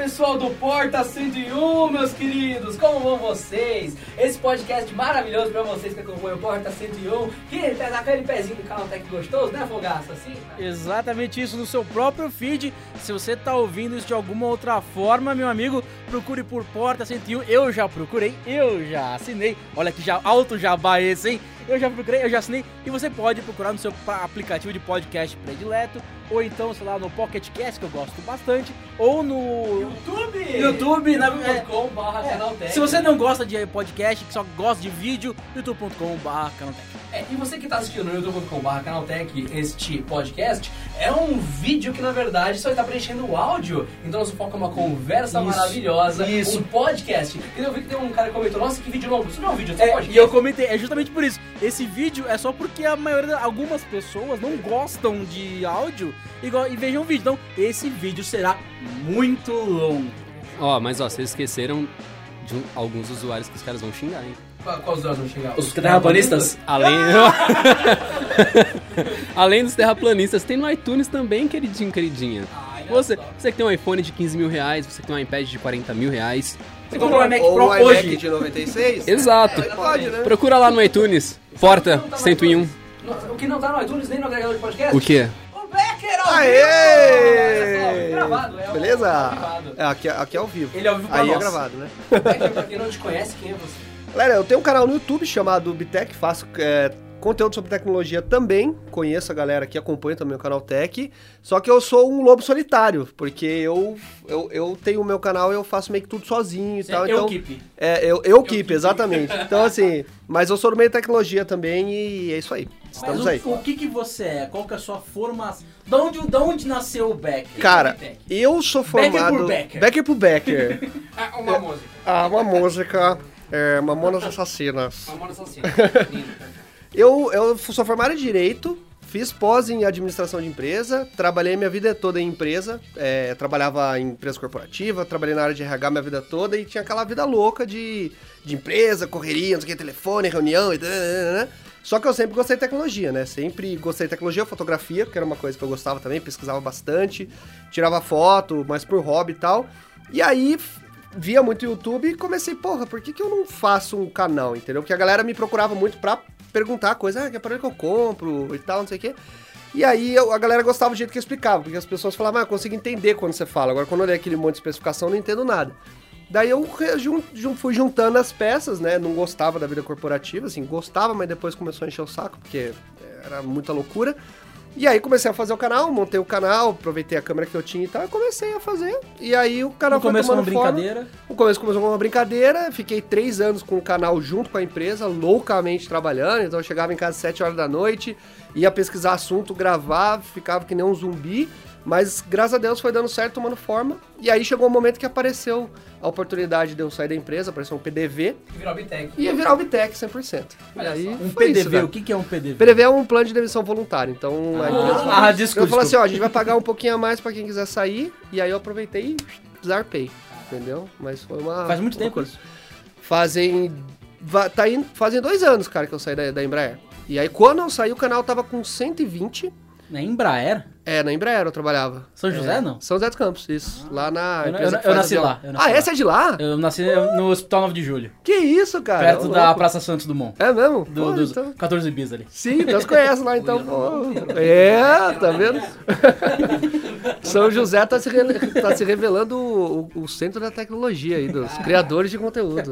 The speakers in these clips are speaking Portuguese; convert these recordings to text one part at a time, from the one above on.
pessoal do Porta 101, meus queridos, como vão vocês? Esse podcast maravilhoso pra vocês que acompanham o Porta 101, que tá aquele pezinho do canal Tech gostoso, né, Fogaça? Assim? Exatamente isso no seu próprio feed. Se você tá ouvindo isso de alguma outra forma, meu amigo, procure por Porta 101. Eu já procurei, eu já assinei. Olha que já alto jabá esse, hein? Eu já procurei, eu já assinei. E você pode procurar no seu aplicativo de podcast predileto, ou então, sei lá, no Pocket Cast, que eu gosto bastante, ou no YouTube! YouTube, na- youtube.com barra canal Tech. Se você não gosta de podcast, que só gosta de vídeo, youtube.com.br canaltech. É, e você que está assistindo no youtube.com.br Canaltech este podcast, é um vídeo que na verdade só está preenchendo o áudio, então nosso foco é uma conversa Isso, maravilhosa, isso. um podcast. E eu vi que tem um cara que comentou, nossa, que vídeo longo, isso não é um vídeo, é só É, podcast. e eu comentei, é justamente por isso. Esse vídeo é só porque a maioria, algumas pessoas não gostam de áudio e, e vejam o vídeo. Então, esse vídeo será muito longo. Ó, mas ó, vocês esqueceram de um- alguns usuários que os caras vão xingar, hein? Qual- Qual os dois vão chegar? Os terraplanistas? Além. Além dos terraplanistas, tem no iTunes também, queridinho, queridinha. Você, só. você que tem um iPhone de 15 mil reais, você que tem um iPad de 40 mil reais. Você comprou iMac Ou Pro iMac hoje. de 96? Exato. Pode, né? Procura lá no iTunes. Porta Não tá no 101. iTunes. Não, O que não tá no iTunes nem no agregador de podcast? O quê? O Becker ao Aê! vivo! Olha só, gravado, é Beleza? é o gravado. É, aqui, aqui é ao vivo. Ele é ao vivo pra Aí é nós. gravado, né? Becker, pra quem não te conhece, quem é você? Galera, eu tenho um canal no YouTube chamado Bitec, faço é, conteúdo sobre tecnologia também. Conheço a galera que acompanha também o canal Tech. Só que eu sou um lobo solitário, porque eu, eu, eu tenho o meu canal e eu faço meio que tudo sozinho e tal. eu então, keep. É, eu, eu keep, exatamente. Então, assim, mas eu sou do meio de tecnologia também e é isso aí. Estamos Mas o, aí. o que que você é? Qual que é a sua formação? Da onde, da onde nasceu o Becker? Cara, Becker. eu sou Becker formado. por Becker. Becker por Becker. Ah, uma música. ah, uma música. É, Mamonas Assassinas. Mamonas Assassinas. Lindo. Eu, eu sou formado em Direito, fiz pós em Administração de Empresa, trabalhei minha vida toda em empresa, é, trabalhava em empresa corporativa, trabalhei na área de RH minha vida toda e tinha aquela vida louca de, de empresa, correria, não sei o que, telefone, reunião e tal? Só que eu sempre gostei de tecnologia, né? Sempre gostei de tecnologia, fotografia, que era uma coisa que eu gostava também, pesquisava bastante, tirava foto, mas por hobby e tal. E aí via muito YouTube e comecei, porra, por que, que eu não faço um canal, entendeu? Porque a galera me procurava muito pra perguntar coisa, ah, que aparelho que eu compro e tal, não sei o quê. E aí eu- a galera gostava do jeito que eu explicava, porque as pessoas falavam, ah, eu consigo entender quando você fala. Agora, quando eu olhei aquele monte de especificação, eu não entendo nada. Daí eu jun- jun- fui juntando as peças, né? Não gostava da vida corporativa, assim, gostava, mas depois começou a encher o saco, porque era muita loucura. E aí comecei a fazer o canal, montei o canal, aproveitei a câmera que eu tinha e tal, e comecei a fazer. E aí o canal No foi começo foi uma tomando forma. brincadeira. No começo começou como uma brincadeira, fiquei três anos com o canal junto com a empresa, loucamente trabalhando, então eu chegava em casa às 7 horas da noite, ia pesquisar assunto, gravar, ficava que nem um zumbi, mas graças a Deus foi dando certo, tomando forma, e aí chegou o momento que apareceu a oportunidade de eu sair da empresa, apareceu um PDV, Virou Bitec. e ia virar o Bitec 100%. E Olha aí. Um PDV, isso, o que que é um PDV? PDV é um plano de demissão voluntário, então a empresa Ah, desculpa, eu falei assim, ó, a gente vai pagar um pouquinho a mais pra quem quiser sair, e aí eu aproveitei e zarpei, entendeu? Mas foi uma... Faz muito uma tempo coisa. isso. Fazem. Tá indo, fazem dois anos, cara, que eu saí da, da Embraer. E aí, quando eu saí, o canal tava com 120. Na Embraer? É, na Embraer eu trabalhava. São José, É, não? São José dos Campos, isso. lá na. Eu- eu- eu nasci lá, eu nasci ah, lá. essa é de lá? Eu nasci no Hospital 9 de Julho, Que isso, cara? perto da louco. Praça Santos Dumont. É mesmo? Do, Pô, dos então- 14 bis ali. Sim, Deus conhece lá então. pô. É, tá vendo? São José tá se, re- tá se revelando o, o centro da tecnologia aí, dos criadores de conteúdo.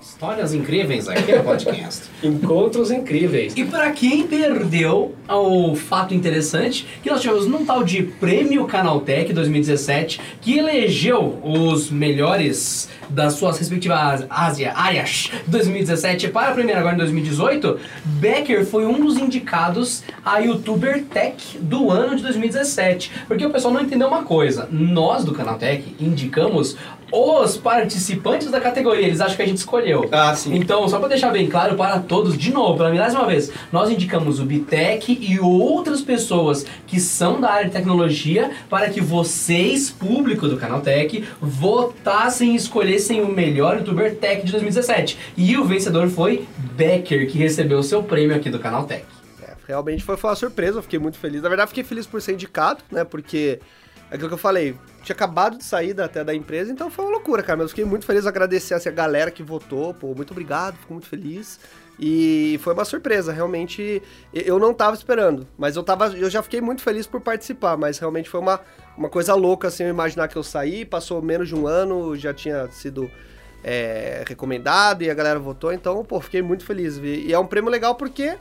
Histórias incríveis aqui no podcast. Encontros incríveis. E pra quem perdeu o fato interessante, que nós tivemos num tal de Prêmio Canaltech 2017, que elegeu os melhores das suas respectivas Ásia, áreas 2017 para a primeira agora em 2018, Becker foi um dos indicados a YouTuber Tech do ano de 2017. Porque o pessoal não entendeu uma coisa, nós do Canaltech indicamos os participantes da categoria, eles acham que a gente escolheu. Ah, sim. Então, só para deixar bem claro para todos, de novo, pela mais uma vez, nós indicamos o Bitec e outras pessoas que da área de tecnologia para que vocês, público do Canal Tech, votassem e escolhessem o melhor youtuber tech de 2017. E o vencedor foi Becker, que recebeu o seu prêmio aqui do Canal Tech. É, realmente foi, foi uma surpresa, eu fiquei muito feliz. Na verdade, fiquei feliz por ser indicado, né? Porque é aquilo que eu falei, tinha acabado de sair da, até da empresa, então foi uma loucura, cara. Mas eu fiquei muito feliz, agradecer assim, a galera que votou, pô, muito obrigado, fico muito feliz. E foi uma surpresa, realmente eu não tava esperando, mas eu tava, eu já fiquei muito feliz por participar, mas realmente foi uma, uma coisa louca assim, eu imaginar que eu saí, passou menos de um ano, já tinha sido é, recomendado e a galera votou, então, pô, fiquei muito feliz. E é um prêmio legal porque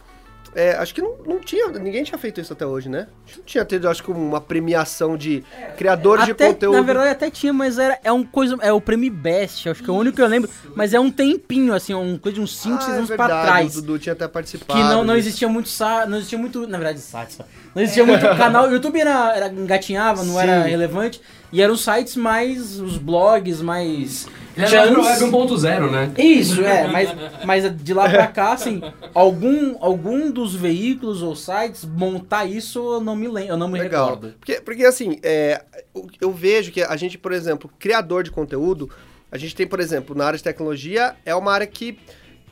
é, acho que não, não tinha, ninguém tinha feito isso até hoje, né? Não tinha tido, acho que uma premiação de criadores Até, de conteúdo. Na verdade até tinha, mas era, é um coisa, é o prêmio Best, acho que é o único que eu lembro, mas é um tempinho, assim, um coisa de uns 5, 6 ah, é anos verdade, pra trás. O Dudu tinha até participado. Que não, não existia muito não existia muito, na verdade, só. Não existia muito canal, o YouTube era, era engatinhava, não era Sim. relevante, e eram sites mais, os blogs mais... Ele era chans. Web 1.0, né? Isso, é, mas, mas de lá pra cá, assim, algum, algum dos veículos ou sites montar isso eu não me lembro, eu não me Legal. recordo. Porque, porque assim, é, eu- eu vejo que a gente, por exemplo, criador de conteúdo, a gente tem, por exemplo, na área de tecnologia, é uma área que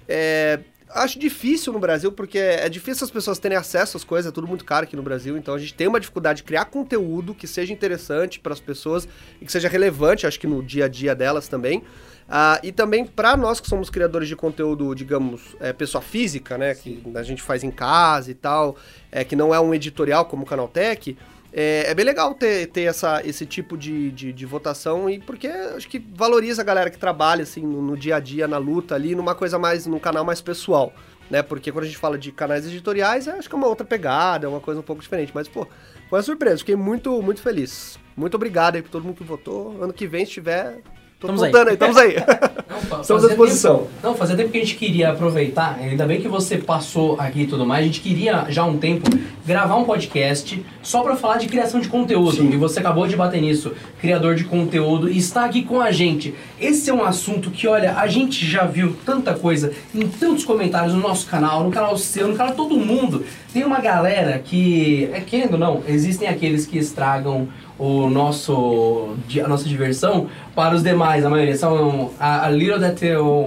é, acho difícil no Brasil, porque é difícil as pessoas terem acesso às coisas, é tudo muito caro aqui no Brasil, então a gente tem uma dificuldade de criar conteúdo que seja interessante para as pessoas e que seja relevante, acho que no dia a dia delas também. Ah, e também para nós que somos criadores de conteúdo, digamos, é, pessoa física, né? Que a gente faz em casa e tal, é, que não é um editorial como o Canaltech, é, é bem legal ter, ter essa, esse tipo de, de, de votação e porque acho que valoriza a galera que trabalha assim no, no dia a dia, na luta ali, numa coisa mais, num canal mais pessoal, né? Porque quando a gente fala de canais editoriais, é, acho que é uma outra pegada, é uma coisa um pouco diferente. Mas, pô, foi uma surpresa, fiquei muito, muito feliz. Muito obrigado aí por todo mundo que votou. Ano que vem, se tiver. Tô Estamos aí. voltando aí, estamos aí. Não, Estamos à disposição. tempo- não, fazia tempo que a gente queria aproveitar, ainda bem que você passou aqui e tudo mais, a gente queria já há um tempo gravar um podcast só pra falar de criação de conteúdo, Sim. e você acabou de bater nisso, criador de conteúdo, e está aqui com a gente. Esse é um assunto que, olha, a gente já viu tanta coisa em tantos comentários no nosso canal, no canal seu, no canal todo mundo. Tem uma galera que, é querendo ou não, existem aqueles que estragam o nosso a nossa diversão para os demais, a maioria são a, a little that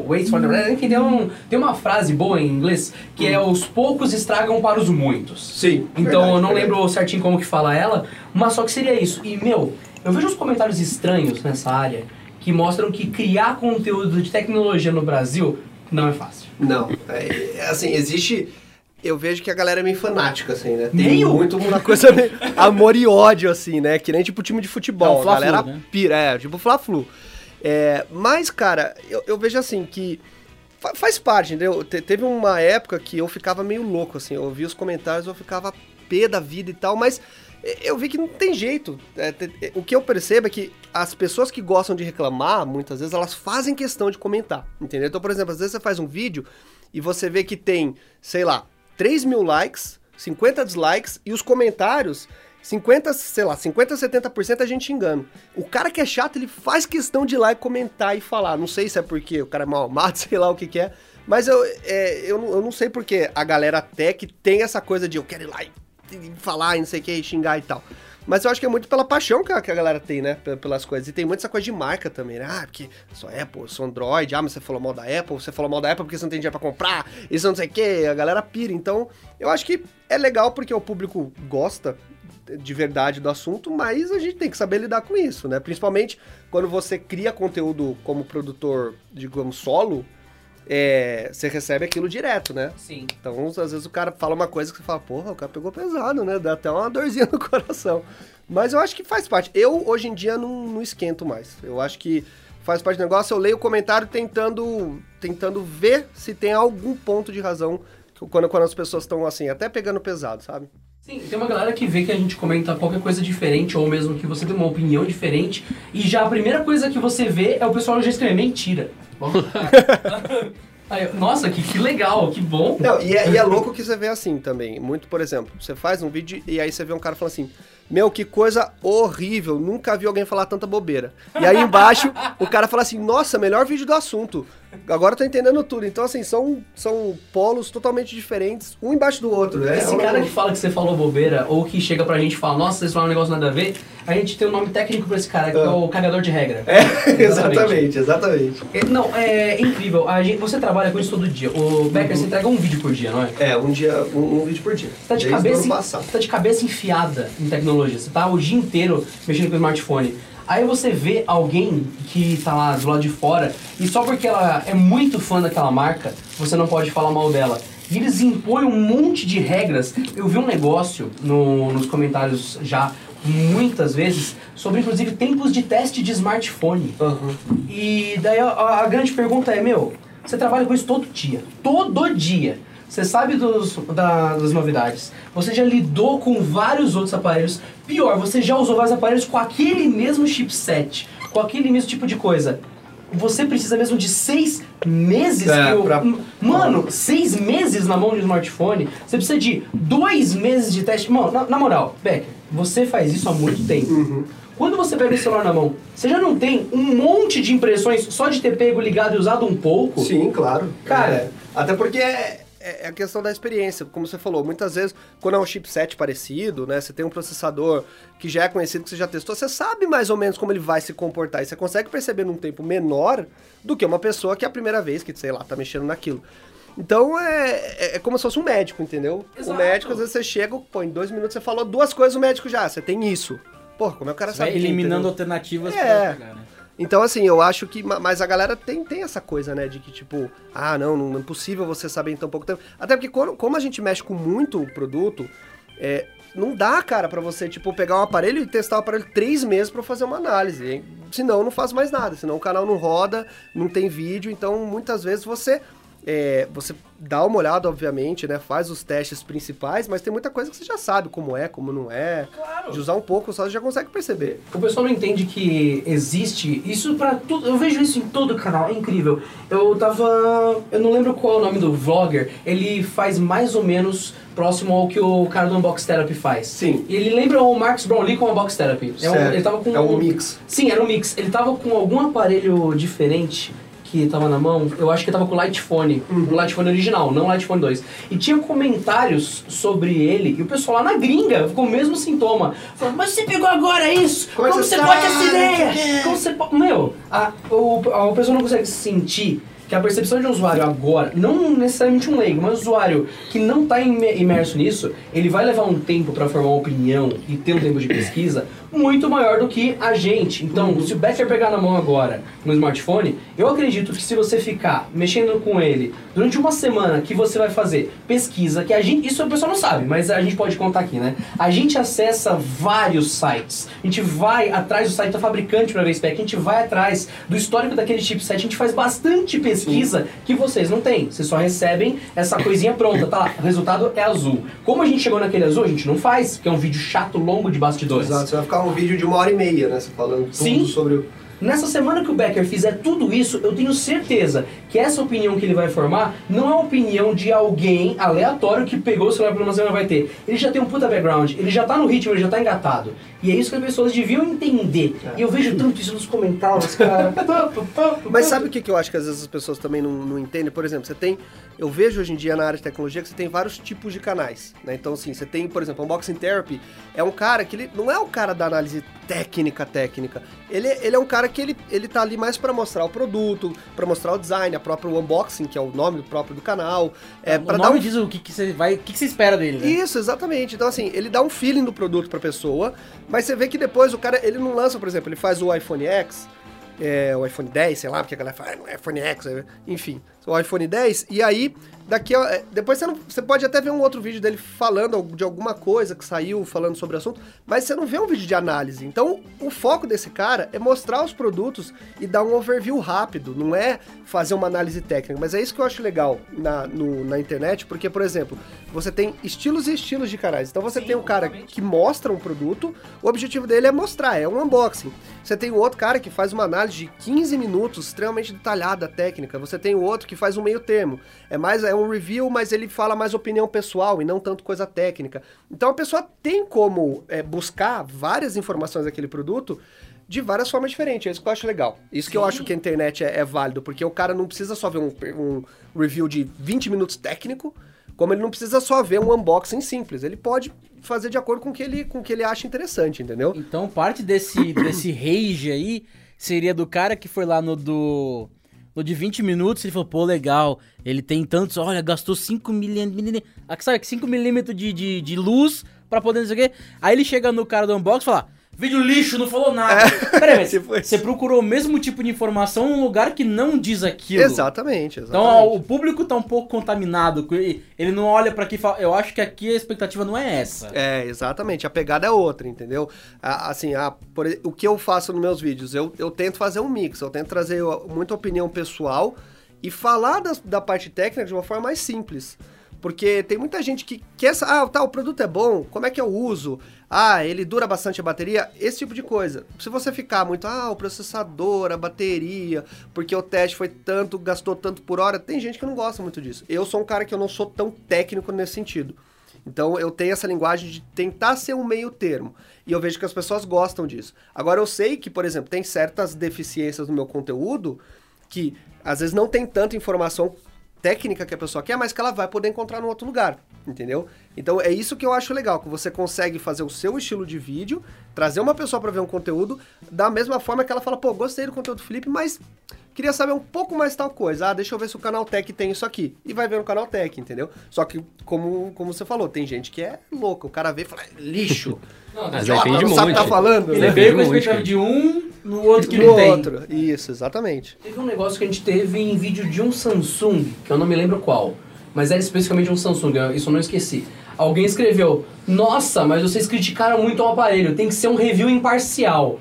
waits for the enfim, tem, um, tem uma frase boa em inglês que é os poucos estragam para os muitos. Sim. Então verdade, eu não verdade. lembro certinho como que fala ela, mas só que seria isso. E meu, eu vejo uns comentários estranhos nessa área que mostram que criar conteúdo de tecnologia no Brasil não é fácil. Não, é, é assim, existe. Eu vejo que a galera é meio fanática, assim, né? Tem Meio? muito uma coisa meio amor e ódio, assim, né? Que nem tipo time de É futebol. o a galera né? pira, é, tipo Fla-Flu. É, mas, cara, eu, eu vejo assim que fa- faz parte, entendeu? Te- teve uma época que eu ficava meio louco, assim, eu ouvia os comentários, eu ficava pé da vida e tal, mas eh, eu vi que não tem jeito. É, te- eh, o que eu percebo é que as pessoas que gostam de reclamar, muitas vezes, elas fazem questão de comentar, entendeu? Então, por exemplo, às vezes você faz um vídeo e você vê que tem, sei lá, 3 mil likes, 50 dislikes e os comentários 50, sei lá, 50, 70% a gente xingando. O cara que é chato, ele faz questão de ir lá e comentar e falar. Não sei se é porque o cara é mal amado, sei lá o que que é. Mas eu, é, eu, não- eu não sei porque a galera tech tem essa coisa de eu quero ir lá e falar e não sei o que, xingar e tal. Mas eu acho que é muito pela paixão que a, que a galera tem, né? pe- Pelas coisas. E tem muito essa coisa de marca também, né? Ah, porque sou Apple, sou Android. Ah, mas você falou mal da Apple. Você falou mal da Apple porque você não tem dinheiro pra comprar. Isso não sei o que. A galera pira. Então, eu acho que é legal porque o público gosta de verdade do assunto, mas a gente tem que saber lidar com isso, né? Principalmente quando você cria conteúdo como produtor, digamos, solo, é, você recebe aquilo direto, né? Sim. Então, às vezes o cara fala uma coisa que você fala, porra, o cara pegou pesado, né? Dá até uma dorzinha no coração. Mas eu acho que faz parte. Eu, hoje em dia, não, não esquento mais. Eu acho que faz parte do negócio. Eu leio o comentário tentando, tentando ver se tem algum ponto de razão quando, quando as pessoas estão, assim, até pegando pesado, sabe? Sim, tem uma galera que vê que a gente comenta qualquer coisa diferente, ou mesmo que você tem uma opinião diferente, e já a primeira coisa que você vê é o pessoal já escrever mentira. Aí, eu, nossa, que, que legal, que bom. Não, e é, e é louco que você vê assim também. Muito, por exemplo, você faz um vídeo e aí você vê um cara falando assim: Meu, que coisa horrível, nunca vi alguém falar tanta bobeira. E aí embaixo o cara fala assim: Nossa, melhor vídeo do assunto. Agora eu tô entendendo tudo. Então, assim, são, são polos totalmente diferentes, um embaixo do outro, né? Esse cara que fala que você falou bobeira, ou que chega pra gente e fala, nossa, vocês falaram um negócio nada a ver, a gente tem um nome técnico pra esse cara, que é, Ah. o cagador de regra. É, exatamente, exatamente. É, Não, é incrível. A gente, você trabalha com isso todo dia. O Becker, você entrega um vídeo por dia, não é? É, um dia, um, um vídeo por dia. Você tá de, Desde cabeça, você tá de cabeça enfiada em tecnologia. Você tá o dia inteiro mexendo com o smartphone. Aí você vê alguém que tá lá do lado de fora e só porque ela é muito fã daquela marca, você não pode falar mal dela. E eles impõem um monte de regras. Eu vi um negócio no- nos comentários já muitas vezes sobre inclusive tempos de teste de smartphone. E daí a- a grande pergunta é, meu, você trabalha com isso todo dia. Todo dia. Você sabe dos, da- das novidades. Você já lidou com vários outros aparelhos. Pior, você já usou vários aparelhos com aquele mesmo chipset, com aquele mesmo tipo de coisa. Você precisa mesmo de seis meses É, eu- pra- Mano, seis meses na mão de um smartphone, você precisa de dois meses de teste. Mano, na, na moral, Becker, você faz isso há muito tempo. Uhum. Quando você pega o celular na mão, você já não tem um monte de impressões só de ter pego, ligado e usado um pouco? Sim, claro. Cara. É, até porque é, é a questão da experiência, como você falou, muitas vezes quando é um chipset parecido, né, você tem um processador que já é conhecido, que você já testou, você sabe mais ou menos como ele vai se comportar e você consegue perceber num tempo menor do que uma pessoa que é a primeira vez que, sei lá, tá mexendo naquilo. Então é, é, é como se fosse um médico, entendeu? Exato. O médico, às vezes você chega, pô, em dois minutos você falou duas coisas, o médico já, você tem isso. Pô, como é que o cara sabe? eliminando entendeu? alternativas É. pra pegar, né? Então, assim, eu acho que. ma- Mas a galera tem, tem essa coisa, né? De que, tipo, ah, não, não é possível você saber em tão pouco tempo. Até porque, como a gente mexe com muito produto, é, não dá, cara, pra você, tipo, pegar um aparelho e testar o aparelho três meses pra fazer uma análise. hein? Senão, não faz mais nada. Senão, o canal não roda, não tem vídeo. Então, muitas vezes você. É, você dá uma olhada, obviamente, né? Faz os testes principais, mas tem muita coisa que você já sabe como é, como não é. Claro. De usar um pouco só você já consegue perceber. O pessoal não entende que existe isso pra tudo. Eu vejo isso em todo canal, é incrível. Eu tava. Eu não lembro qual é o nome do vlogger. Ele faz mais ou menos próximo ao que o cara do Unbox Therapy faz. Sim. E ele lembra o Marcus Brownlee com o Unbox Therapy. É um, ele tava com É um mix. Sim, era um mix. Ele tava com algum aparelho diferente que tava na mão, eu acho que tava com o Lightphone, Uhum. o Lightphone original, não o Lightphone 2. E tinha comentários sobre ele, e o pessoal lá na gringa ficou o mesmo sintoma. Falando, mas você pegou agora isso? Como é você pode essa ideia? Como você pode... Meu, a, o, a, o pessoal não consegue sentir que a percepção de um usuário agora, não necessariamente um leigo, mas um usuário que não está imerso nisso, ele vai levar um tempo para formar uma opinião e ter um tempo de pesquisa muito maior do que a gente. Então, se o Becker pegar na mão agora no smartphone, eu acredito que se você ficar mexendo com ele durante uma semana que você vai fazer pesquisa, que a gente, isso o pessoal não sabe, mas a gente pode contar aqui, né? A gente acessa vários sites, a gente vai atrás do site da fabricante para ver spec, a gente vai atrás do histórico daquele chipset, a gente faz bastante pesquisa que vocês não têm. Vocês só recebem essa coisinha pronta, tá. O resultado é azul. Como a gente chegou naquele azul, a gente não faz, que é um vídeo chato, longo de bastidores. Exato, você vai ficar um vídeo de uma hora e meia, né? Você falando tudo Sim. sobre o. Nessa semana que o Becker fizer tudo isso, eu tenho certeza que essa opinião que ele vai formar não é a opinião de alguém aleatório que pegou o celular por uma semana e vai ter. Ele já tem um puta background, ele já tá no ritmo, ele já tá engatado. E é isso que as pessoas deviam entender. E eu vejo tanto isso nos comentários, cara. Mas sabe o que, que eu acho que às vezes as pessoas também não, não entendem? Por exemplo, você tem. Eu vejo hoje em dia na área de tecnologia que você tem vários tipos de canais. Né? Então, assim, você tem, por exemplo, Unboxing Therapy é um cara que ele não é o cara da análise técnica, técnica. Ele, ele é um cara que ele, ele tá ali mais para mostrar o produto, para mostrar o design, a própria unboxing, que é o nome próprio do canal. É, o para nome dar um diz o que, que você vai. O que, que você espera dele, né? Isso, exatamente. Então, assim, ele dá um feeling do produto pra pessoa, mas você vê que depois o cara, ele não lança, por exemplo, ele faz o iPhone X, é, o iPhone 10, sei lá, porque a galera fala, ah, é iPhone X, é- enfim, o iPhone 10, e aí, daqui, a- é, depois você, não- você pode até ver um outro vídeo dele falando de alguma coisa que saiu, falando sobre o assunto, mas você não vê um vídeo de análise. Então, o foco desse cara é mostrar os produtos e dar um overview rápido, não é fazer uma análise técnica, mas é isso que eu acho legal na, no- na internet, porque, por exemplo, você tem estilos e estilos de canais. Então você tem um cara que mostra um produto, o objetivo dele é mostrar, é um unboxing. Você tem o outro cara que faz uma análise de 15 minutos, extremamente detalhada, técnica. Você tem o outro que faz um meio termo. É mais é um review, mas ele fala mais opinião pessoal e não tanto coisa técnica. Então a pessoa tem como é, buscar várias informações daquele produto de várias formas diferentes. É isso que eu acho legal. Isso que eu acho que a internet é, é válido, porque o cara não precisa só ver um, um review de 20 minutos técnico, como ele não precisa só ver um unboxing simples. Ele pode fazer de acordo com o que ele, com o que ele acha interessante, entendeu? Então, parte desse, desse rage aí seria do cara que foi lá no do. No de 20 minutos, ele falou, pô, legal, ele tem tantos, olha, gastou 5 milímetros. Sabe, 5 milímetros de, de, de luz pra poder não sei o quê. Aí ele chega no cara do unbox e fala, vídeo lixo, não falou nada. Peraí, mas tipo isso. você procurou o mesmo tipo de informação num lugar que não diz aquilo. Exatamente, Então exatamente. ó, o público tá um pouco contaminado. Ele não olha pra aqui e fala. Eu acho que aqui a expectativa não é essa. É, exatamente. A pegada é outra, entendeu? A- Assim, a, por o que eu faço nos meus vídeos? Eu, eu tento fazer um mix, eu tento trazer muita opinião pessoal e falar das- da parte técnica de uma forma mais simples. Porque tem muita gente que quer. Ah, tá, o produto é bom, como é que eu uso? Ah, ele dura bastante a bateria, esse tipo de coisa. Se você ficar muito, ah, o processador, a bateria, porque o teste foi tanto, gastou tanto por hora, tem gente que não gosta muito disso. Eu sou um cara que eu não sou tão técnico nesse sentido. Então eu tenho essa linguagem de tentar ser um meio termo. E eu vejo que as pessoas gostam disso. Agora eu sei que, por exemplo, tem certas deficiências no meu conteúdo que às vezes não tem tanta informação técnica que a pessoa quer, mas que ela vai poder encontrar em outro lugar, entendeu? Então é isso que eu acho legal, que você consegue fazer o seu estilo de vídeo, trazer uma pessoa para ver um conteúdo da mesma forma que ela fala, pô, gostei do conteúdo do Felipe, mas queria saber um pouco mais tal coisa. Ah, deixa eu ver se o canal Tech tem isso aqui. E vai ver no canal Tech, entendeu? Só que, como, como você falou, tem gente que é louca. O cara vê e fala, "É lixo. Mas Idiota, depende não sabe o que tá muito. falando. Ele né? veio com a muito, expectativa de um, no outro que No não tem. outro. Isso, exatamente. Teve um negócio que a gente teve em vídeo de um Samsung, que eu não me lembro qual, mas era especificamente um Samsung, isso eu não esqueci. Alguém escreveu: Nossa, mas vocês criticaram muito o aparelho, tem que ser um review imparcial.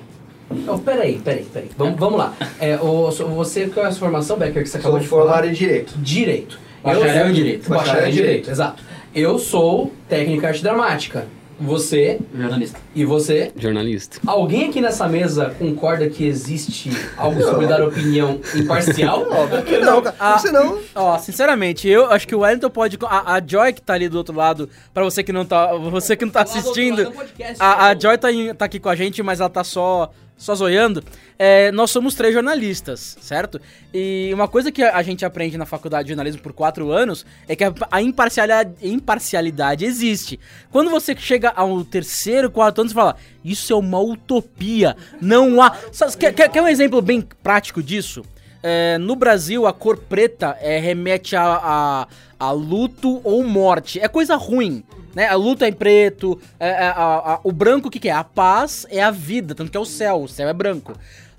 Oh, peraí, peraí, peraí. Vamos, vamos lá. É, o, você, qual é a sua formação, Becker, que você acabou de falar? em Direito. Direito. Bacharel em Direito. Bacharel Bacharel em Direito, exato. Eu sou técnico em arte dramática. Você Jornalista. e você. Jornalista. Alguém aqui nessa mesa concorda que existe algo sobre dar opinião imparcial? Óbvio que não, cara. Ah. Senão, Ó, sinceramente, eu acho que o Wellington pode. A, a Joy que tá ali do outro lado, pra você que não tá. Você que não tá assistindo. A, a Joy tá, em- tá aqui com a gente, mas ela tá só, só zoiando. É, nós somos três jornalistas, certo? E uma coisa que a, gente aprende na faculdade de jornalismo por quatro anos é que a, imparcialidade, imparcialidade existe. Quando você chega ao terceiro, quarto ano, você fala: Isso é uma utopia. Não há. Quer, quer um exemplo bem prático disso? É, no Brasil, a cor preta é, remete a, a, a luto ou morte. É coisa ruim. Né? A luto é em preto, é- é a- o branco o que, que é? A paz é a vida, tanto que é o céu, o céu é branco.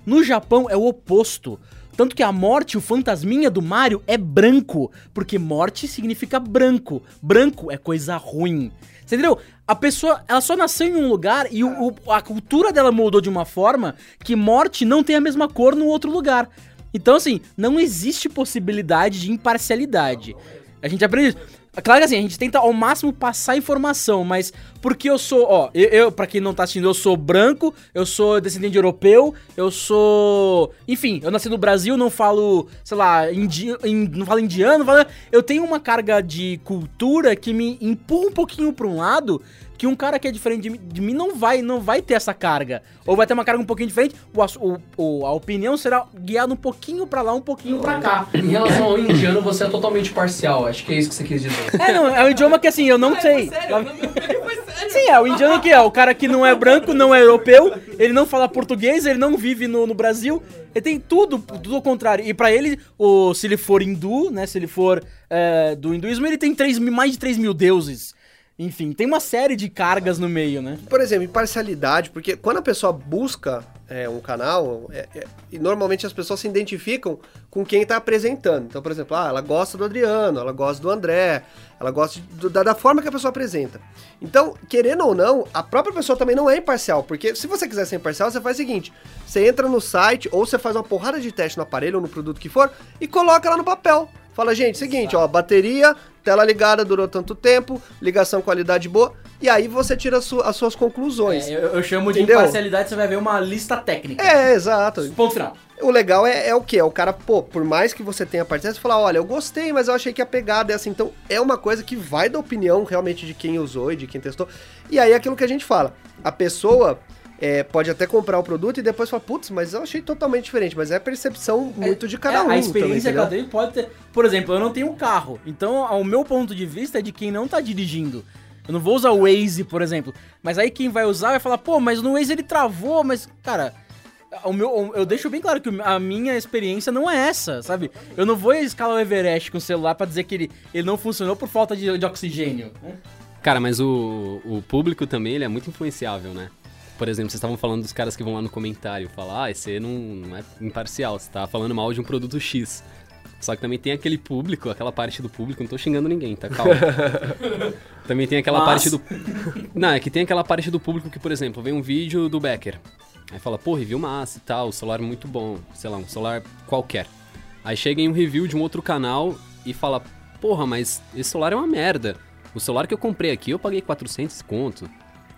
No Japão é o oposto. Tanto que a morte, o fantasminha do Mario, é branco. Porque morte significa branco. Branco é coisa ruim. Você entendeu? A pessoa, ela só nasceu em um lugar e o- o- a cultura dela mudou de uma forma que morte não tem a mesma cor no outro lugar. Então, assim, não existe possibilidade de imparcialidade. A gente aprende isso. Claro que assim, a gente tenta ao máximo passar informação, mas porque eu sou, ó, eu, eu para quem não tá assistindo, eu sou branco, eu sou descendente de europeu, eu sou, enfim, eu nasci no Brasil, não falo, sei lá, indi, in- não falo indiano, não falo- eu tenho uma carga de cultura que me empurra um pouquinho pra um lado que um cara que é diferente de mim, de mim não vai não vai ter essa carga. Ou vai ter uma carga um pouquinho diferente, o, o- o- a opinião será guiada um pouquinho pra lá, um pouquinho pra cá. Em relação ao indiano, você é totalmente parcial. Acho que é isso que você quis dizer. É, não, é um idioma que assim, eu não sei. Sim, é o indiano que é, o cara que não é branco, não é europeu, ele não fala português, ele não vive no, no Brasil, ele tem tudo, tudo ao contrário. E pra ele, o, se ele for hindu, né, se ele for é, do hinduísmo, ele tem 3, mil- mais de 3 mil deuses. Enfim, tem uma série de cargas no meio, né? por exemplo, imparcialidade, porque quando a pessoa busca é, um canal, é- é- e normalmente as pessoas se identificam com quem está apresentando. Então, por exemplo, ah, ela gosta do Adriano, ela gosta do André, ela gosta da, da forma que a pessoa apresenta. Então, querendo ou não, a própria pessoa também não é imparcial, porque se você quiser ser imparcial, você faz o seguinte: você entra no site ou você faz uma porrada de teste no aparelho ou no produto que for e coloca lá no papel. Fala, gente, seguinte, ó, bateria, tela ligada durou tanto tempo, ligação qualidade boa, e aí você tira as, su- as suas conclusões. É, eu, eu chamo de Entendeu? imparcialidade, você vai ver uma lista técnica. É, exato. Ponto final. O legal é, é o que? É o cara, pô, por mais que você tenha participado, você falar, olha, eu gostei, mas eu achei que a pegada é assim. Então, é uma coisa que vai da opinião realmente de quem usou e de quem testou. E aí, é aquilo que a gente fala, a pessoa é, pode até comprar o produto e depois falar, putz, mas eu achei totalmente diferente. Mas é percepção muito de cada É, um. A experiência também, cada um pode ter. Por exemplo, eu não tenho carro. Então, o meu ponto de vista é de quem não tá dirigindo. Eu não vou usar o Waze, por exemplo. Mas aí quem vai usar vai falar, pô, mas no Waze ele travou, mas, cara. O meu, eu deixo bem claro que a minha experiência não é essa, sabe? Eu não vou escalar o Everest com o celular pra dizer que ele, ele não funcionou por falta de, de oxigênio. né? Cara, mas o, o público também ele é muito influenciável, né? Por exemplo, vocês estavam falando dos caras que vão lá no comentário falar, ah, esse não, não é imparcial, você tá falando mal de um produto X. Só que também tem aquele público, aquela parte do público, não tô xingando ninguém, tá? Calma. também tem aquela parte do. Não, é que tem aquela parte do público que, por exemplo, vem um vídeo do Becker. Aí fala, pô, review massa e tal, o celular é muito bom, sei lá, um celular qualquer. Aí chega em um review de um outro canal e fala, porra, mas esse celular é uma merda. O celular que eu comprei aqui eu paguei 400 conto.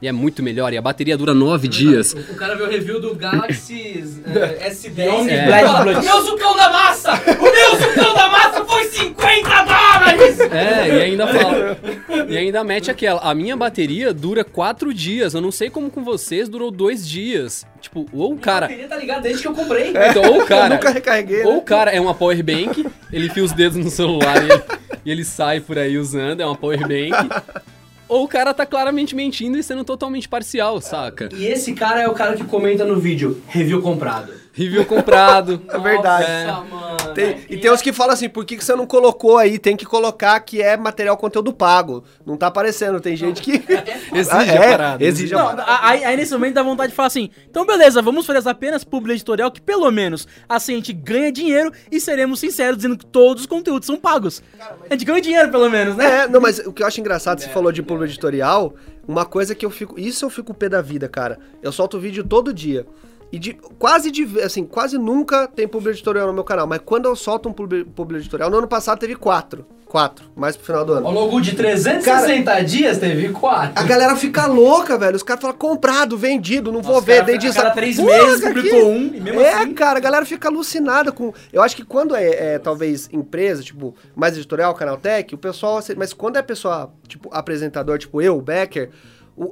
E é muito melhor, e a bateria dura 9 dias. O, o cara vê o review do Galaxy eh, S10 Long e Black fala, Blood. meu sucão da massa! O meu sucão da massa foi 50 dólares! É, e ainda fala. E ainda mete aquela. A minha bateria dura 4 dias. Eu não sei como com vocês durou 2 dias. Tipo, ou o A cara. bateria tá ligada desde que eu comprei. Então, ou o Eu cara. nunca recarreguei, Ou né? o cara é uma power bank, ele enfia os dedos no celular e ele, e ele sai por aí usando, é uma power bank. Ou o cara tá claramente mentindo e sendo totalmente parcial, saca? E esse cara é o cara que comenta no vídeo, review comprado. Review comprado. É verdade. Nossa. Tem- e tem uns que falam assim, por que, que você não colocou aí? Tem que colocar que é material conteúdo pago. Não tá aparecendo, tem gente que... Exige Ah, a é, parada. Exige a Não, parada. a- aí, aí nesse momento dá vontade de falar assim: então beleza, vamos fazer apenas publi editorial que pelo menos assim a gente ganha dinheiro e seremos sinceros dizendo que todos os conteúdos são pagos. A gente ganha dinheiro pelo menos, né? É, não, mas o que eu acho engraçado, você falou de público editorial, uma coisa que eu fico. Isso eu fico pé da vida, cara. Eu solto vídeo todo dia. E de, quase de, assim, quase nunca tem público editorial no meu canal. Mas quando eu solto um público público editorial, no ano passado teve quatro. Quatro, mais pro final do ano. Ao longo de 360 dias teve A quatro. galera fica louca, velho. Os caras falam comprado, vendido, não vou Nossa, ver. cara, Dei a disso. cada três meses cara, publicou um, e mesmo é, assim- cara, a galera fica alucinada com. Eu acho que quando é, é, talvez empresa, tipo, mais editorial, Canaltech, o pessoal. Mas quando é pessoa, tipo, apresentador, tipo eu, o Becker.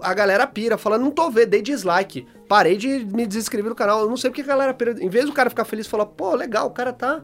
A galera pira, falando, não tô vendo, dei dislike. Parei de me desinscrever no canal. Eu não sei porque a galera pira. Em vez do cara ficar feliz e falar, pô, legal, o cara tá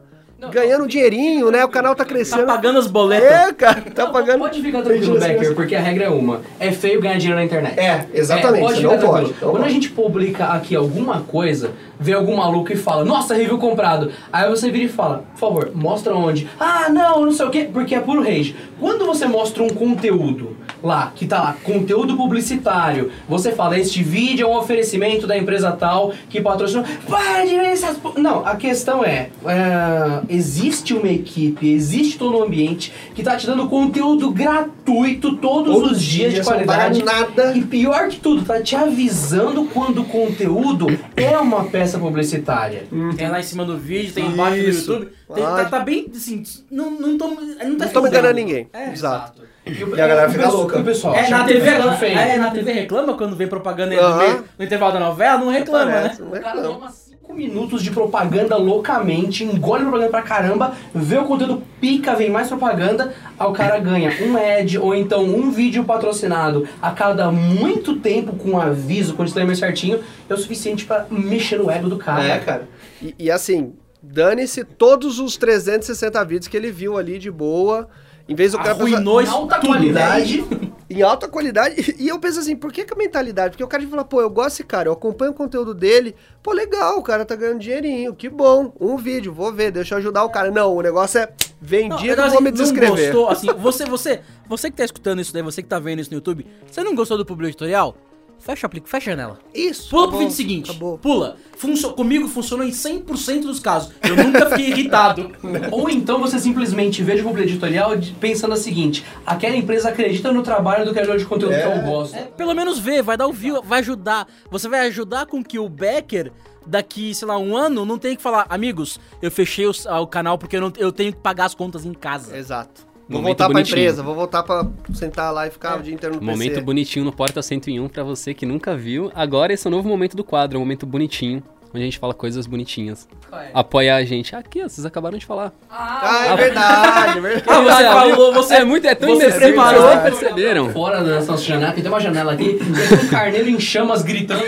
ganhando um dinheirinho, né? O canal tá Tá crescendo. pagando as boletas. É, cara, tá Não, pagando. Pode ficar tranquilo, Becker, porque a regra é uma. É feio ganhar dinheiro na internet. É, exatamente, pode você ficar não pode, não Quando a pode. gente publica aqui alguma coisa, vê algum maluco e fala, nossa, review comprado. Aí você vira e fala, por favor, mostra onde. Ah, não, não sei o quê, porque é puro rage. Quando você mostra um conteúdo lá, que tá lá, conteúdo publicitário, você fala, este vídeo é um oferecimento da empresa tal que patrocinou. Para de ver essas. po-" Não, a questão é, é, existe uma equipe, existe todo um ambiente que tá te dando conteúdo gratuito todos, Todos os dias de não paga qualidade. nada. E pior que tudo, tá te avisando quando o conteúdo é uma peça publicitária. Tem lá em cima do vídeo, tem embaixo do. YouTube. Tem- tá, tá bem assim, não, não tô. Não tá Não enganando ninguém. É, Exato. E, o- E a galera o fica louca. O pessoal É, na TV, é reclama, é, na TV reclama quando vem propaganda no, Aham. meio- no intervalo da novela, não reclama, Parece, né? não é O cara toma 5 minutos de propaganda loucamente, engole propaganda pra caramba, vê o conteúdo pica, vem mais propaganda, aí o cara ganha um ad ou então um vídeo patrocinado a cada muito tempo com aviso, com disclaimer certinho, é o suficiente pra mexer no ego do cara. É, cara. E, e assim, dane-se todos os 360 vídeos que ele viu ali de boa. Em vez do cara pensar- Arruinou Em isso alta tudo, qualidade. em alta qualidade. E eu penso assim, por que, que a mentalidade? Porque o cara fala, pô, eu gosto desse cara, eu acompanho o conteúdo dele. Pô, legal, o cara tá ganhando dinheirinho, que bom. Um vídeo, vou ver, deixa eu ajudar o cara. Não, o negócio é Não, vendido, então, vou assim, me desescrever. Não gostou, assim, você, você, você que tá escutando isso daí, você que tá vendo isso no YouTube, você não gostou do publi editorial? Fecha o aplico, fecha a janela. Isso. Pula tá pro vídeo seguinte. Acabou. Pula. Funcio- comigo funcionou em 100% dos casos. Eu nunca fiquei irritado. Ou então você simplesmente veja o publi editorial pensando o seguinte: aquela empresa acredita no trabalho do criador de conteúdo que eu gosto. É, pelo menos vê, vai dar o view, vai ajudar. Você vai ajudar com que o Becker, daqui, sei lá, um ano, não tenha que falar, amigos, eu fechei o, o canal porque eu, não, eu tenho que pagar as contas em casa. Exato. Vou Momento voltar pra bonitinho. empresa, vou voltar pra sentar lá e ficar o dia inteiro no Momento PC. bonitinho no Porta 101 pra você que nunca viu. Agora esse é o novo momento do quadro, um momento bonitinho, onde a gente fala coisas bonitinhas. Apoiar a gente. Aqui, ó, vocês acabaram de falar. Ah, é verdade, é verdade. Ah, você Ah, falou, você, é muito, é tão você preparou. vocês não perceberam? Fora da nossa janela, que tem uma janela aqui, tem um carneiro em chamas gritando.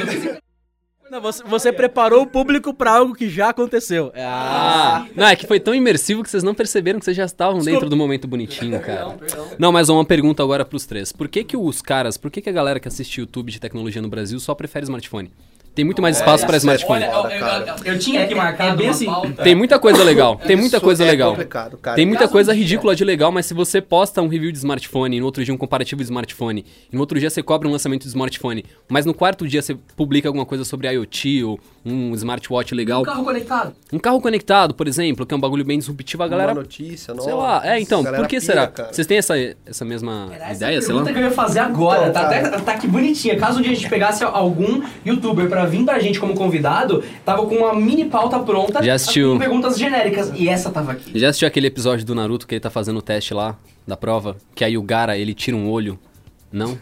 Não, você, você preparou o público pra algo que já aconteceu. Ah, não, é que foi tão imersivo que vocês não perceberam que vocês já estavam dentro do momento bonitinho, cara. Não, mas uma pergunta agora pros três. Por que que os caras, por que que a galera que assiste YouTube de tecnologia no Brasil só prefere smartphone? Tem muito mais espaço para é smartphone. foda, eu, eu- eu tinha aqui É- marcado é bem uma assim. pauta. Tem muita coisa legal. Tem muita Isso coisa é legal. Tem muita Caso coisa ridícula de legal, mas se você posta um review de smartphone, no outro dia um comparativo de smartphone, e no outro dia você cobra um lançamento de smartphone, mas no quarto dia você publica alguma coisa sobre IoT ou um smartwatch legal, Um carro conectado. um carro conectado, por exemplo, que é um bagulho bem disruptivo, a galera. Uma notícia, Sei nossa, lá, é, então, por que pira, será? cara. Vocês têm essa, essa mesma Era essa ideia, a sei lá? pergunta que eu ia fazer agora. Então, tá, até, tá aqui bonitinha. Caso um dia a gente pegasse algum youtuber pra vir pra gente como convidado, tava com uma mini pauta pronta. Já assistiu. Com perguntas genéricas. E essa tava aqui. Já assistiu aquele episódio do Naruto que ele tá fazendo o teste lá, da prova, que aí o Gara, ele tira um olho, não?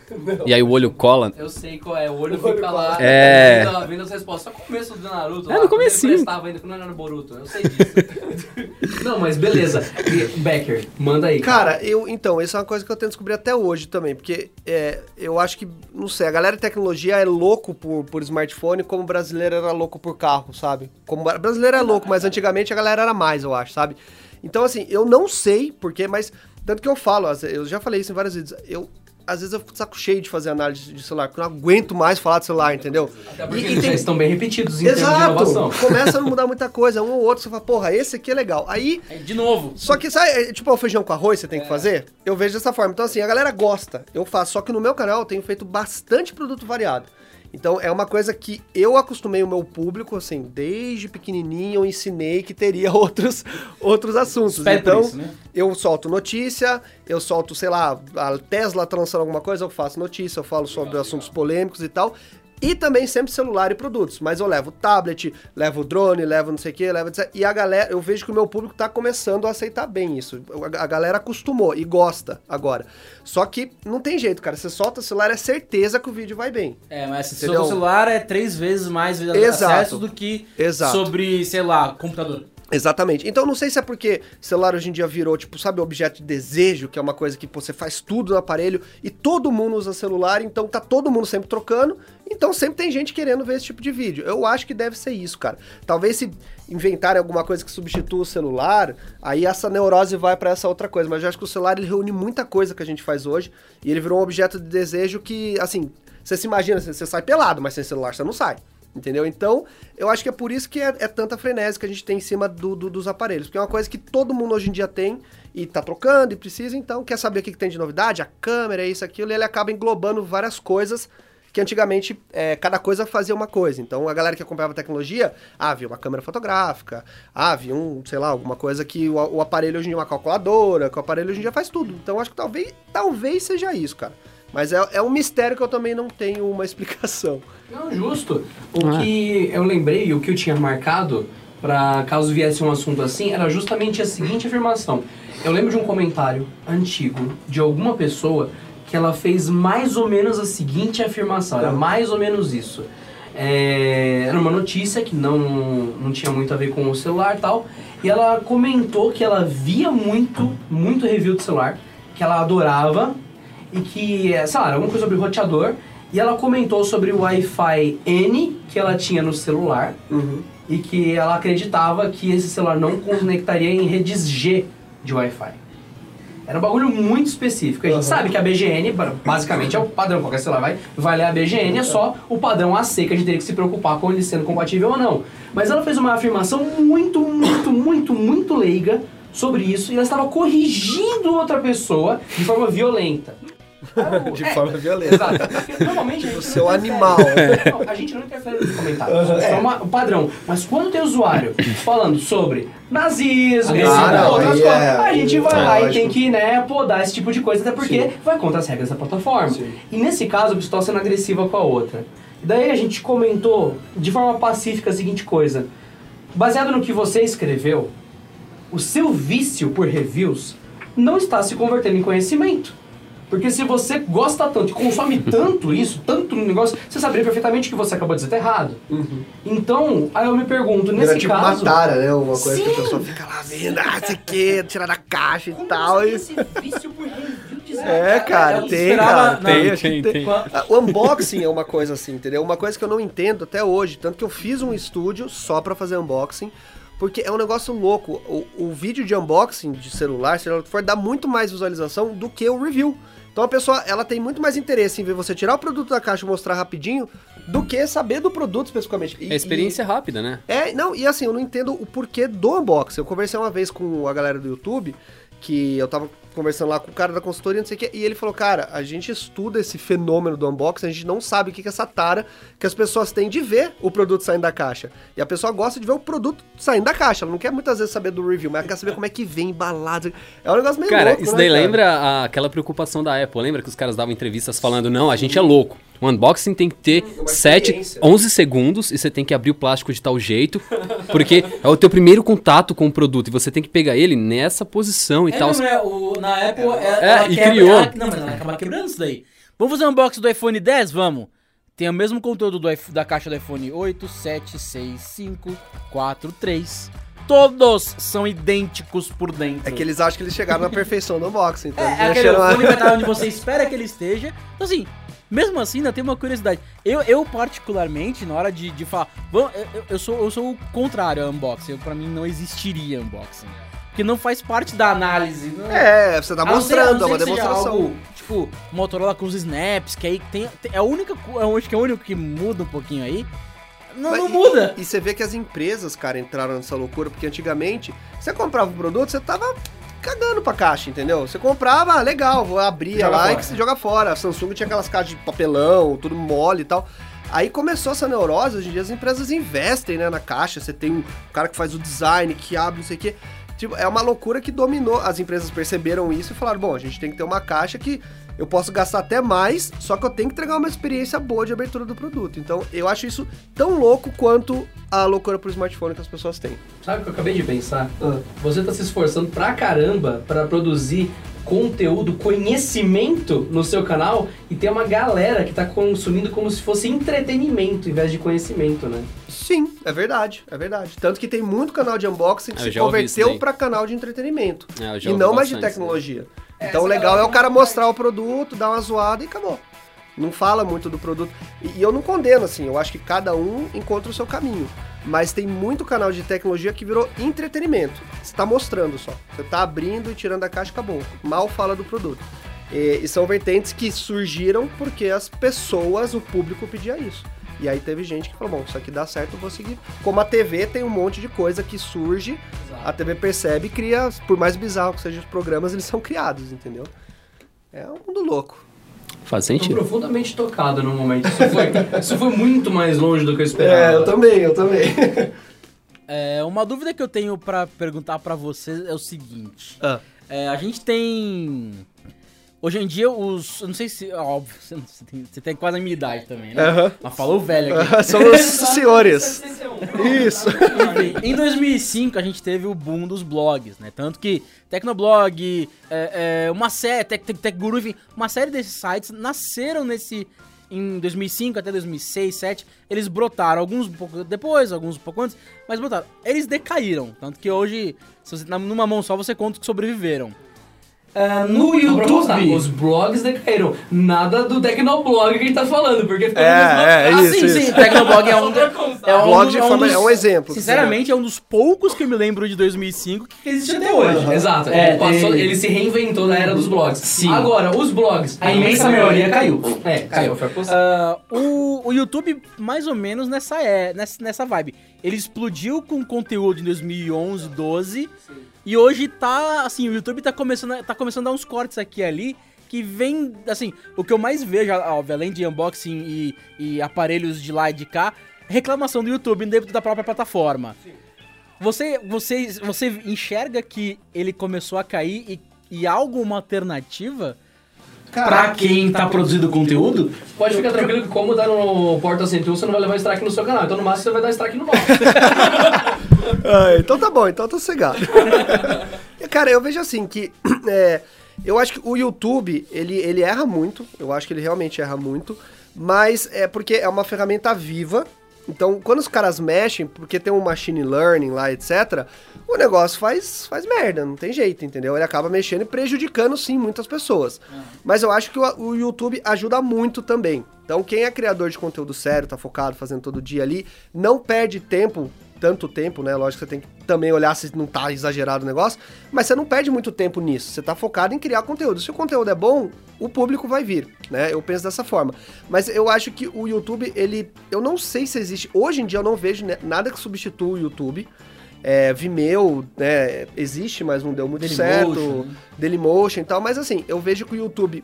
E aí o olho cola. Eu sei qual é, o olho fica lá. É. Vendo, vendo as respostas. Só o começo do Naruto. É, lá, no comecinho. prestava ainda, quando não era no Boruto. Eu sei disso. não, mas beleza. E, Becker, manda aí. Cara, eu então, essa é uma coisa que eu tento descobrir até hoje também, porque é, eu acho que, não sei, a galera de tecnologia é louco por, por smartphone, como o brasileiro era louco por carro, sabe? Como o brasileiro é louco, mas antigamente a galera era mais, eu acho, sabe? Então, assim, eu não sei porquê, mas tanto que eu falo, eu já falei isso em vários vídeos, eu. Às vezes eu fico de saco cheio de fazer análise de celular, porque eu não aguento mais falar de celular, entendeu? Até porque E- eles já tem- estão bem repetidos em Exato! Começa a não mudar muita coisa, um ou outro, você fala, porra, esse aqui é legal. Aí É, De novo. só que, sabe, é tipo o feijão com arroz você tem que fazer? Eu vejo dessa forma. Então, assim, a galera gosta. Eu faço. Só que no meu canal eu tenho feito bastante produto variado. Então, é uma coisa que eu acostumei o meu público, assim, desde pequenininho eu ensinei que teria outros, outros assuntos. Então, isso, né? eu solto notícia, eu solto, sei lá, a Tesla tá lançando alguma coisa, eu faço notícia, eu falo sobre assuntos polêmicos e tal. E também sempre celular e produtos. Mas eu levo tablet, levo drone, levo não sei o que, levo. E a galera, eu vejo que o meu público tá começando a aceitar bem isso. A galera acostumou e gosta agora. Só que não tem jeito, cara. Você solta o celular, é certeza que o vídeo vai bem. É, mas se seu celular é três vezes mais Exato. acesso do que Exato. sobre, sei lá, computador. Exatamente. Então não sei se é porque celular hoje em dia virou, tipo, sabe, objeto de desejo, que é uma coisa que você faz tudo no aparelho e todo mundo usa celular, então tá todo mundo sempre trocando, então sempre tem gente querendo ver esse tipo de vídeo. Eu acho que deve ser isso, cara. Talvez se inventarem alguma coisa que substitua o celular, aí essa neurose vai pra essa outra coisa, mas eu acho que o celular ele reúne muita coisa que a gente faz hoje e ele virou um objeto de desejo que, assim, você se imagina, você sai pelado, mas sem celular você não sai. Entendeu? Então, eu acho que é por isso que é, é tanta frenesi que a gente tem em cima do- do- dos aparelhos. Porque é uma coisa que todo mundo hoje em dia tem e tá trocando e precisa, então quer saber o que, que tem de novidade? A câmera, isso, aquilo, e ele acaba englobando várias coisas que antigamente é, cada coisa fazia uma coisa. Então a galera que acompanhava a tecnologia, ah, via uma câmera fotográfica, ah, via um, sei lá, alguma coisa que o, o aparelho hoje em dia é uma calculadora, que o aparelho hoje em dia faz tudo. Então acho que talvez, talvez seja isso, cara. Mas é, é um mistério que eu também não tenho uma explicação. Não, justo. O que eu lembrei, o que eu tinha marcado, pra caso viesse um assunto assim, era justamente a seguinte afirmação. Eu lembro de um comentário antigo de alguma pessoa que ela fez mais ou menos a seguinte afirmação. Era mais ou menos isso. É, era uma notícia que não, não tinha muito a ver com o celular e tal. E ela comentou que ela via muito, muito review de celular, que ela adorava, e que, sei lá, era alguma coisa sobre roteador. E ela comentou sobre o Wi-Fi N que ela tinha no celular e que ela acreditava que esse celular não conectaria em redes G de Wi-Fi. Era um bagulho muito específico. A gente sabe que a BGN, ba- basicamente, é o padrão. Qualquer celular vai, vai ler a BGN, é só o padrão AC que a gente teria que se preocupar com ele sendo compatível ou não. Mas ela fez uma afirmação muito, muito, muito, muito leiga sobre isso e ela estava corrigindo outra pessoa de forma violenta. De É, forma violenta. Exato. Porque normalmente a gente seu não animal. Não, a gente não interfere nos comentários. É uma- o padrão. Mas quando tem usuário falando sobre nazismo, Ah, não, outras coisas, é- a gente vai é, lá e tem que né, podar esse tipo de coisa, até porque vai contra as regras da plataforma. Sim. E nesse caso, a pessoa sendo agressiva com a outra. E daí a gente comentou de forma pacífica a seguinte coisa. Baseado no que você escreveu, o seu vício por reviews não está se convertendo em conhecimento. Porque se você gosta tanto e consome tanto isso, tanto no negócio, você saberia perfeitamente que você acabou de dizer tá errado. Então, aí eu me pergunto, nesse Era tipo caso... uma tara, né? Uma coisa que a Sim. pessoa fica lá vendo, ah, isso aqui, tirar da caixa e como tal. você E... esse vício por É, cara, tem, esperava- cara. não, Tem, tem, tem. Ah, O unboxing é uma coisa assim, entendeu? Uma coisa que eu não entendo até hoje. Tanto que eu fiz um estúdio só pra fazer unboxing. Porque é um negócio louco. O, o vídeo de unboxing de celular, seja lá o que for, dá muito mais visualização do que o review. Então a pessoa, ela tem muito mais interesse em ver você tirar o produto da caixa e mostrar rapidinho do que saber do produto especificamente. E- É experiência rápida, né? é, não, e assim, eu não entendo o porquê do unboxing. Eu conversei uma vez com a galera do YouTube, que eu tava conversando lá com o cara da consultoria, não sei o quê, e ele falou, cara, a gente estuda esse fenômeno do unboxing, a gente não sabe o que que é essa tara que as pessoas têm de ver o produto saindo da caixa. E a pessoa gosta de ver o produto saindo da caixa, ela não quer muitas vezes saber do review, mas ela quer saber como é que vem embalado. É um negócio meio Cara, louco, isso né, daí cara? lembra aquela preocupação da Apple. Lembra que os caras davam entrevistas falando, não, a gente é louco. O unboxing tem que ter uma 7, experiência. 11 segundos e você tem que abrir o plástico de tal jeito, porque é o teu primeiro contato com o produto e você tem que pegar ele nessa posição e É, tal. não, é, o, na Apple, ela, É, ela e quebra- criou. ela- não, mas ela acaba quebrando isso daí. Vamos fazer um unboxing do iPhone 10? Vamos. Tem o mesmo conteúdo do, da caixa do iPhone 8, 7, 6, 5, 4, 3. Todos são idênticos por dentro. É que eles acham que eles chegaram na perfeição do unboxing, então É, é aquele deixaram a- fone vai estar onde você espera que ele esteja. Então, assim, mesmo assim, ainda tem uma curiosidade. Eu, eu particularmente, na hora de, de falar. vamos- eu, eu- sou, eu sou o contrário a unboxing. Eu, pra mim, não existiria unboxing. Porque não faz parte da análise. Não, É, você tá mostrando, é uma demonstração. algo, tipo, Motorola com os snaps, que aí tem. tem- é a única. Eu acho que é o único que muda um pouquinho aí. Não, não e- muda. E você vê que as empresas, cara, entraram nessa loucura, porque antigamente, você comprava um produto, você tava cagando pra caixa, entendeu? Você comprava, ah, legal, vou abrir Joga lá fora. e você joga fora. A Samsung tinha aquelas caixas de papelão, tudo mole e tal. Aí começou essa neurose, hoje em dia as empresas investem, né, na caixa, você tem um cara que faz o design, que abre, não sei o quê. Tipo, é uma loucura que dominou. As empresas perceberam isso e falaram: bom, a gente tem que ter uma caixa que eu posso gastar até mais, só que eu tenho que entregar uma experiência boa de abertura do produto. Então, eu acho isso tão louco quanto a loucura pro smartphone que as pessoas têm. Sabe o que eu acabei de pensar? Você tá se esforçando pra caramba pra produzir conteúdo, conhecimento no seu canal e tem uma galera que tá consumindo como se fosse entretenimento em vez de conhecimento, né? Sim, é verdade, é verdade. Tanto que tem muito canal de unboxing que Eu se converteu daí. pra canal de entretenimento. É, eu já E não mais de tecnologia. É, então o essa legal é o cara mostrar o produto, dar uma zoada e acabou. Não fala muito do produto. E, e eu não condeno, assim, eu acho que cada um encontra o seu caminho. Mas tem muito canal de tecnologia que virou entretenimento. Você tá mostrando só. Você tá abrindo e tirando a caixa acabou. Mal fala do produto. E, e são vertentes que surgiram porque as pessoas, o público pedia isso. E aí teve gente que falou, bom, isso aqui dá certo, vou seguir. Como a TV tem um monte de coisa que surge, a TV percebe e cria, por mais bizarro que sejam os programas, eles são criados, entendeu? É um mundo louco. Faz Tô sentido. profundamente tocado no momento. Isso foi, isso foi muito mais longe do que eu esperava. também, eu também. É, uma dúvida que eu tenho pra perguntar pra vocês é o seguinte. Ah, É, a gente tem. Hoje em dia, os. Eu não sei se. Óbvio, você, não- você tem, você tem quase a minha idade também, né? Aham. Mas falou velho aqui. São os senhores. Isso. Em 2005 a gente teve o boom dos blogs, né? Tanto que Tecnoblog, é, é, uma série, Tech, Tech, Tech Guru, enfim, uma série desses sites nasceram nesse. Em 2005 até 2006, 2007, eles brotaram. Alguns um pouco depois, alguns um pouco antes, mas brotaram. Eles decaíram. Tanto que hoje, se você, numa mão só, você conta que sobreviveram. Ah, no YouTube. Os blogs decaíram. Nada do Tecnoblog que a gente tá falando, porque ficou É, nos é, ah, isso, sim, isso. sim, Tecnoblog é um, do- é um, Blog é um forma- dos- é um exemplo. Sinceramente, é um dos poucos que eu me lembro de 2005 que existe até Hoje. hoje. Exato. É, ele, passou- ele se reinventou na era dos blogs. Sim. Agora, os blogs. A imensa maioria caiu. É, caiu. Foi possível. Ah, o, o YouTube, mais ou menos nessa, é, nessa, nessa vibe. Ele explodiu com conteúdo em 2011, 12. E hoje tá, assim, o YouTube tá começando, a- tá começando a dar uns cortes aqui e ali. Que vem, assim, o que eu mais vejo, óbvio, além de unboxing e, e aparelhos de lá e de cá, reclamação do YouTube dentro da própria plataforma. Você, você, você enxerga que ele começou a cair e, e há alguma alternativa pra quem tá produzindo conteúdo? Pode ficar tranquilo que como tá no Porta 101, você não vai levar strike no seu canal. Então no máximo você vai dar strike no nosso. Ah, então tá bom, então tá sossegado. Cara, eu vejo assim que. é, eu acho que o YouTube, ele, ele erra muito. Eu acho que ele realmente erra muito. Mas é porque é uma ferramenta viva. Então, quando os caras mexem, porque tem um machine learning lá, etc., o negócio faz, faz merda, não tem jeito, entendeu? Ele acaba mexendo e prejudicando, sim, muitas pessoas. Mas eu acho que o, o YouTube ajuda muito também. Então, quem é criador de conteúdo sério, tá focado, fazendo todo dia ali, não perde tempo tanto tempo, né? Lógico que você tem que também olhar se não tá exagerado o negócio, mas você não perde muito tempo nisso. Você tá focado em criar conteúdo. Se o conteúdo é bom, o público vai vir, né? Eu penso dessa forma. Mas eu acho que o YouTube, ele. Eu não sei se existe. Hoje em dia eu não vejo né, nada que substitua o YouTube. É, Vimeo, né, existe, mas não deu muito Dailymotion, certo. né? Dailymotion e tal, mas assim, eu vejo que o YouTube,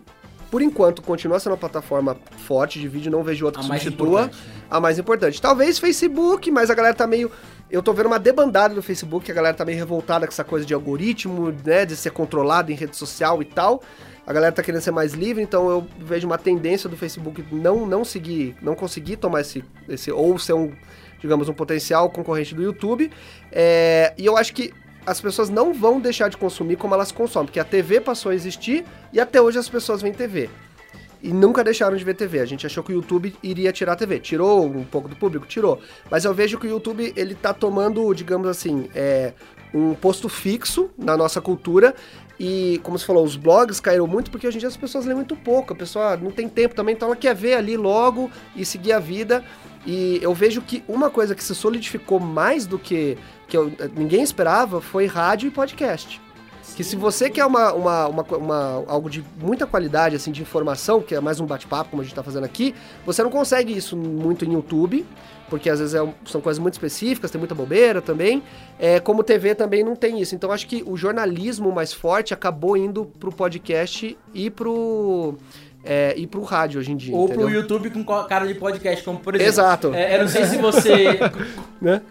por enquanto, continua sendo uma plataforma forte de vídeo, não vejo outra A que substitua né? a mais importante. Talvez Facebook, mas a galera tá meio. Eu tô vendo uma debandada do Facebook, a galera tá meio revoltada com essa coisa de algoritmo, né? De ser controlado em rede social e tal. A galera tá querendo ser mais livre, então eu vejo uma tendência do Facebook não, não seguir, não conseguir tomar esse, esse. ou ser um, digamos, um potencial concorrente do YouTube. É, e eu acho que as pessoas não vão deixar de consumir como elas consomem, porque a TV passou a existir e até hoje as pessoas veem TV. E nunca deixaram de ver TV. A gente achou que o YouTube iria tirar a TV. Tirou um pouco do público? Tirou. Mas eu vejo que o YouTube, ele tá tomando, digamos assim, é, um posto fixo na nossa cultura. E, como você falou, os blogs caíram muito porque hoje em dia as pessoas lêem muito pouco. A pessoa não tem tempo também, então ela quer ver ali logo e seguir a vida. E eu vejo que uma coisa que se solidificou mais do que, que eu- ninguém esperava foi rádio e podcast. Que se você quer uma, uma, uma, uma- algo de muita qualidade, assim, de informação, que é mais um bate-papo, como a gente tá fazendo aqui, você não consegue isso muito em YouTube, porque às vezes é são coisas muito específicas, tem muita bobeira também. É, como TV também não tem isso. Então acho que o jornalismo mais forte acabou indo pro podcast e pro. É, e pro rádio hoje em dia. Ou entendeu? pro YouTube com co- cara de podcast, como por exemplo. Exato. É, eu não sei se você. Né?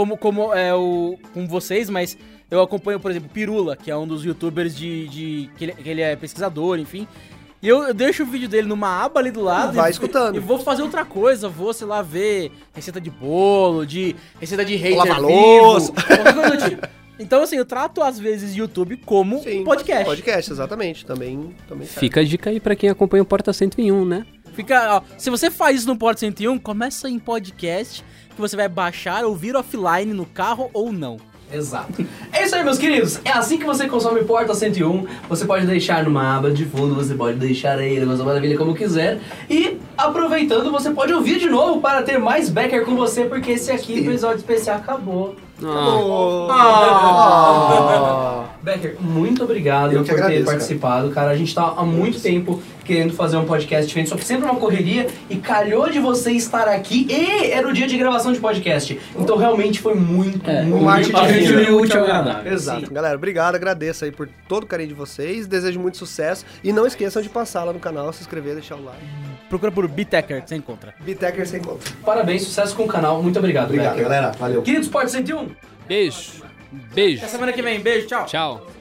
Como, como é o. com vocês, mas eu acompanho, por exemplo, Pirula, que é um dos youtubers de. de que, ele, que ele é pesquisador, enfim. E eu, eu deixo o vídeo dele numa aba ali do lado. Vai e, escutando. E vou fazer outra coisa, vou, sei lá, ver receita de bolo, de receita de hater Lavar vivo, louça. tipo. Então, assim, eu trato às vezes YouTube como Sim, podcast. Podcast, exatamente. Também, também serve. Fica a dica aí pra quem acompanha o Porta 101, né? Fica, ó, se você faz isso no Porta 101, começa em podcast, que você vai baixar, ouvir offline no carro ou não. Exato. É isso aí, meus queridos. É assim que você consome Porta 101. Você pode deixar numa aba de fundo, você pode deixar aí Negócio da Maravilha como quiser. E, aproveitando, você pode ouvir de novo para ter mais Becker com você, porque esse aqui, o episódio especial, acabou. Ah. Becker, muito obrigado Eu por que ter agradeço, participado, cara. A gente tá há muito tempo querendo fazer um podcast diferente, só que sempre uma correria e calhou de você estar aqui e era o dia de gravação de podcast. Então realmente foi muito, muito um arte bacana. divino. Unir o útil ao agradável. Exato. Galera, obrigado, agradeço aí por todo o carinho de vocês, desejo muito sucesso e não esqueçam de passar lá no canal, se inscrever, deixar o like. Procura por Bitecker você encontra. Bitecker sem conta. Parabéns, sucesso com o canal. Muito obrigado, Obrigado, Becker. galera. Valeu. Queridos Porta 101, Beijo. Beijo. Até semana que vem. Beijo, tchau. Tchau.